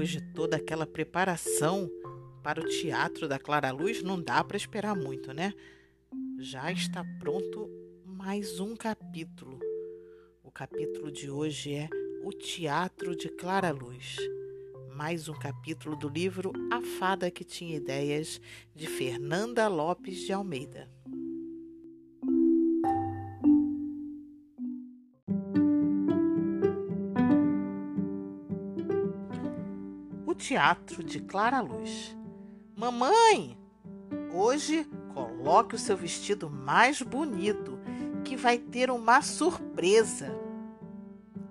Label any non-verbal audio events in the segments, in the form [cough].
Depois de toda aquela preparação para o teatro da Clara Luz, não dá para esperar muito, né? Já está pronto mais um capítulo. O capítulo de hoje é O Teatro de Clara Luz. Mais um capítulo do livro A Fada que Tinha Ideias, de Fernanda Lopes de Almeida. Teatro de Clara Luz. Mamãe, hoje coloque o seu vestido mais bonito, que vai ter uma surpresa.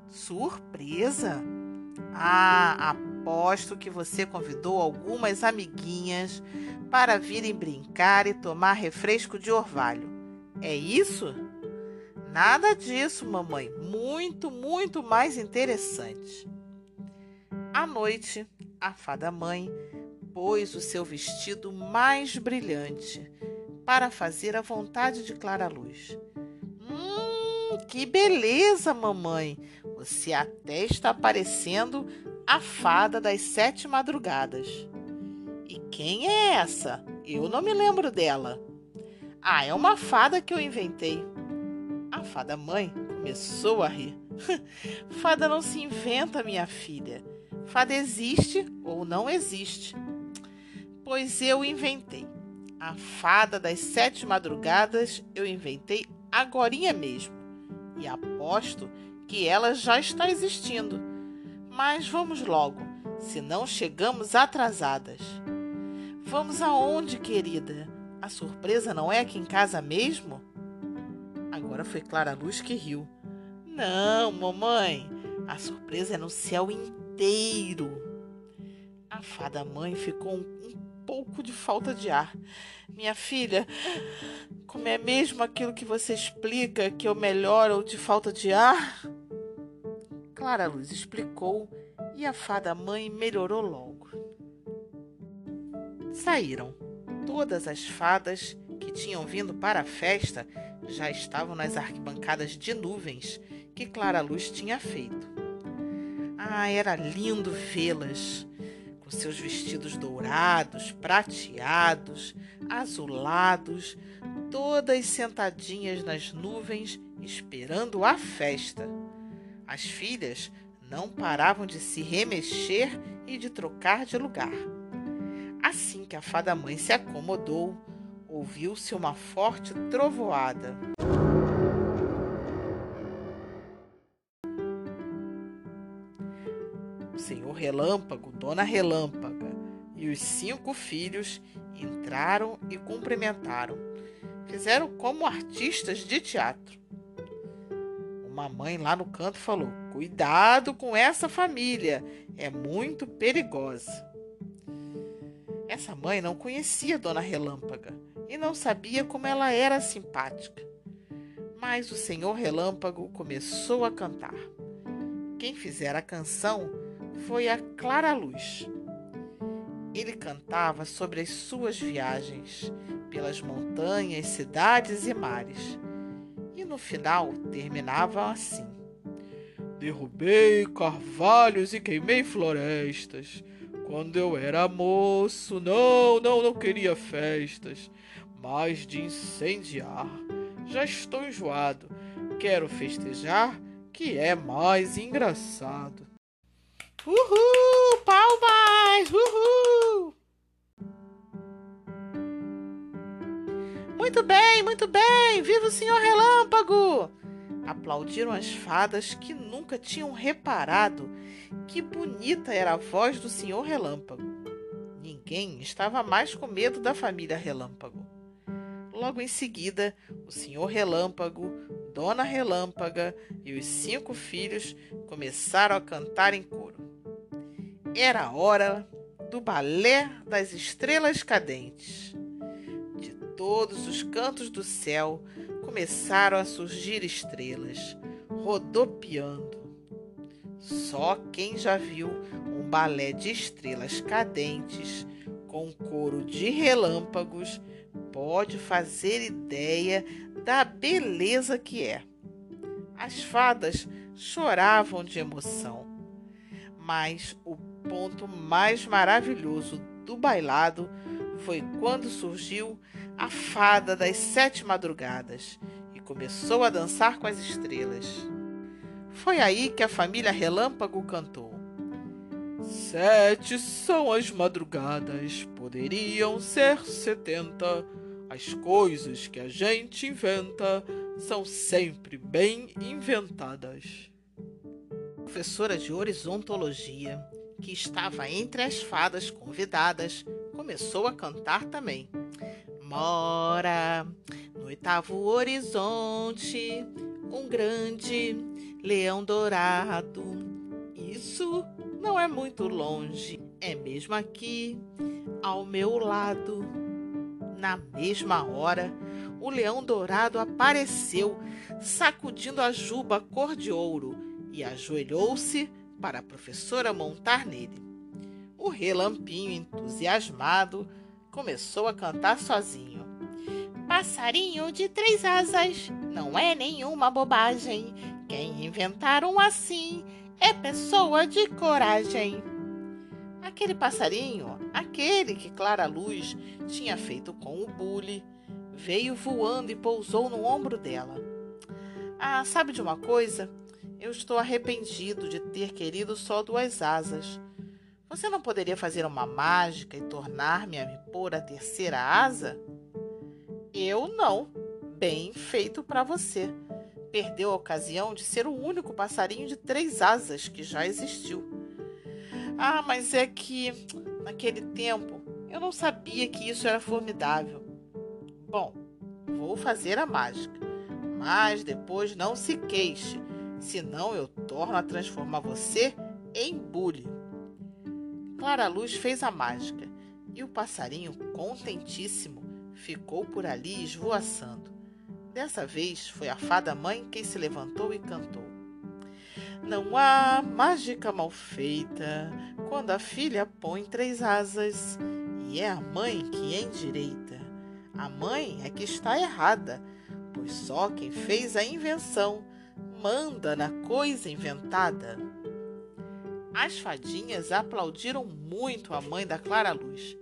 Surpresa? Ah, aposto que você convidou algumas amiguinhas para virem brincar e tomar refresco de orvalho. É isso? Nada disso, mamãe. Muito, muito mais interessante. À noite, a fada mãe pôs o seu vestido mais brilhante para fazer a vontade de Clara Luz. Hum, que beleza, mamãe! Você até está parecendo a fada das sete madrugadas. E quem é essa? Eu não me lembro dela. Ah, é uma fada que eu inventei. A fada mãe começou a rir. [laughs] fada não se inventa, minha filha. Fada existe ou não existe. Pois eu inventei. A fada das sete madrugadas eu inventei agorinha mesmo. E aposto que ela já está existindo. Mas vamos logo, senão chegamos atrasadas. Vamos aonde, querida? A surpresa não é aqui em casa mesmo? Agora foi Clara Luz que riu. Não, mamãe, a surpresa é no céu inteiro inteiro. A fada mãe ficou um, um pouco de falta de ar. Minha filha, como é mesmo aquilo que você explica que eu melhoro de falta de ar? Clara Luz explicou e a fada mãe melhorou logo. Saíram. Todas as fadas que tinham vindo para a festa já estavam nas arquibancadas de nuvens que Clara Luz tinha feito. Ah, era lindo vê-las, com seus vestidos dourados, prateados, azulados, todas sentadinhas nas nuvens, esperando a festa. As filhas não paravam de se remexer e de trocar de lugar. Assim que a fada mãe se acomodou, ouviu-se uma forte trovoada. Senhor Relâmpago, Dona Relâmpaga e os cinco filhos entraram e cumprimentaram. Fizeram como artistas de teatro. Uma mãe lá no canto falou: Cuidado com essa família, é muito perigosa. Essa mãe não conhecia Dona Relâmpaga e não sabia como ela era simpática. Mas o Senhor Relâmpago começou a cantar. Quem fizera a canção foi a Clara Luz. Ele cantava sobre as suas viagens pelas montanhas, cidades e mares. E no final terminava assim: Derrubei carvalhos e queimei florestas. Quando eu era moço, não, não, não queria festas, mas de incendiar. Já estou enjoado, quero festejar, que é mais engraçado. Uhul! Palmas! Uhul! Muito bem, muito bem! Viva o Senhor Relâmpago! Aplaudiram as fadas que nunca tinham reparado que bonita era a voz do Senhor Relâmpago. Ninguém estava mais com medo da família Relâmpago. Logo em seguida, o Senhor Relâmpago, Dona Relâmpaga e os cinco filhos começaram a cantar em coro. Era a hora do balé das estrelas cadentes. De todos os cantos do céu começaram a surgir estrelas, rodopiando. Só quem já viu um balé de estrelas cadentes com coro de relâmpagos pode fazer ideia da beleza que é. As fadas choravam de emoção, mas o ponto mais maravilhoso do bailado foi quando surgiu a fada das sete madrugadas e começou a dançar com as estrelas. Foi aí que a família Relâmpago cantou. Sete são as madrugadas, poderiam ser setenta. As coisas que a gente inventa são sempre bem inventadas. Professora de horizontologia, que estava entre as fadas convidadas, começou a cantar também. Mora no oitavo horizonte um grande leão dourado. Isso não é muito longe, é mesmo aqui, ao meu lado. Na mesma hora, o leão dourado apareceu, sacudindo a juba cor de ouro, e ajoelhou-se para a professora montar nele. O relampinho, entusiasmado, começou a cantar sozinho. Passarinho de três asas, não é nenhuma bobagem. Quem inventaram assim é pessoa de coragem. Aquele passarinho, aquele que Clara Luz tinha feito com o bule, veio voando e pousou no ombro dela. Ah, sabe de uma coisa? Eu estou arrependido de ter querido só duas asas. Você não poderia fazer uma mágica e tornar-me a me pôr a terceira asa? Eu não. Bem feito para você. Perdeu a ocasião de ser o único passarinho de três asas que já existiu. Ah, mas é que naquele tempo eu não sabia que isso era formidável. Bom, vou fazer a mágica, mas depois não se queixe, senão eu torno a transformar você em bule. Clara Luz fez a mágica e o passarinho, contentíssimo, ficou por ali esvoaçando. Dessa vez foi a fada mãe quem se levantou e cantou. Não há mágica mal feita quando a filha põe três asas, e é a mãe que endireita. A mãe é que está errada, pois só quem fez a invenção manda na coisa inventada. As fadinhas aplaudiram muito a mãe da Clara Luz.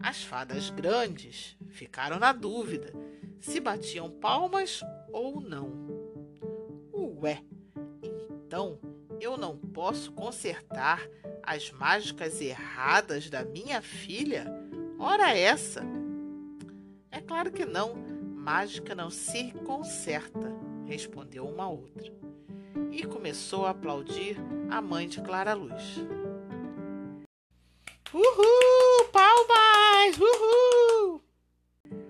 As fadas grandes ficaram na dúvida se batiam palmas ou não. Ué, então eu não posso consertar as mágicas erradas da minha filha? Ora essa! É claro que não, mágica não se conserta, respondeu uma outra e começou a aplaudir a mãe de Clara Luz. Uhul! Palmas! Uhul!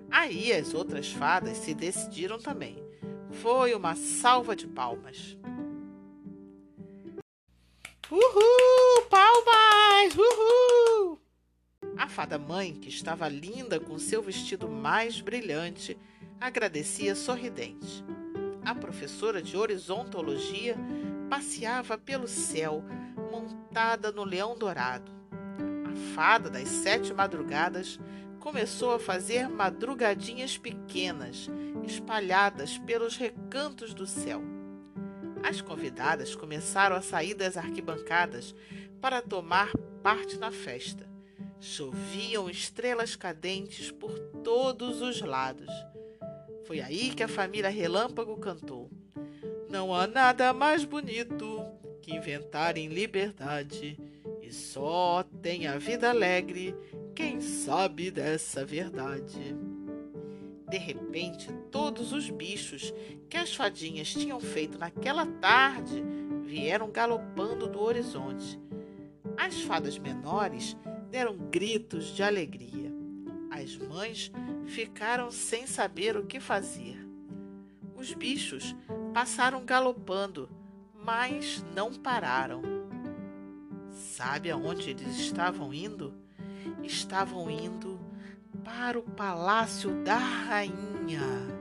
Aí as outras fadas se decidiram também. Foi uma salva de palmas. Uhul! Palmas! Uhul! A fada mãe, que estava linda com seu vestido mais brilhante, agradecia sorridente a professora de horizontologia passeava pelo céu, montada no leão dourado. A fada das sete madrugadas começou a fazer madrugadinhas pequenas, espalhadas pelos recantos do céu. As convidadas começaram a sair das arquibancadas para tomar parte na festa. Choviam estrelas cadentes por todos os lados. Foi aí que a família Relâmpago cantou. Não há nada mais bonito que inventar em liberdade, e só tem a vida alegre quem sabe dessa verdade. De repente, todos os bichos que as fadinhas tinham feito naquela tarde vieram galopando do horizonte. As fadas menores deram gritos de alegria. As mães ficaram sem saber o que fazer. Os bichos passaram galopando, mas não pararam. Sabe aonde eles estavam indo? Estavam indo para o palácio da rainha.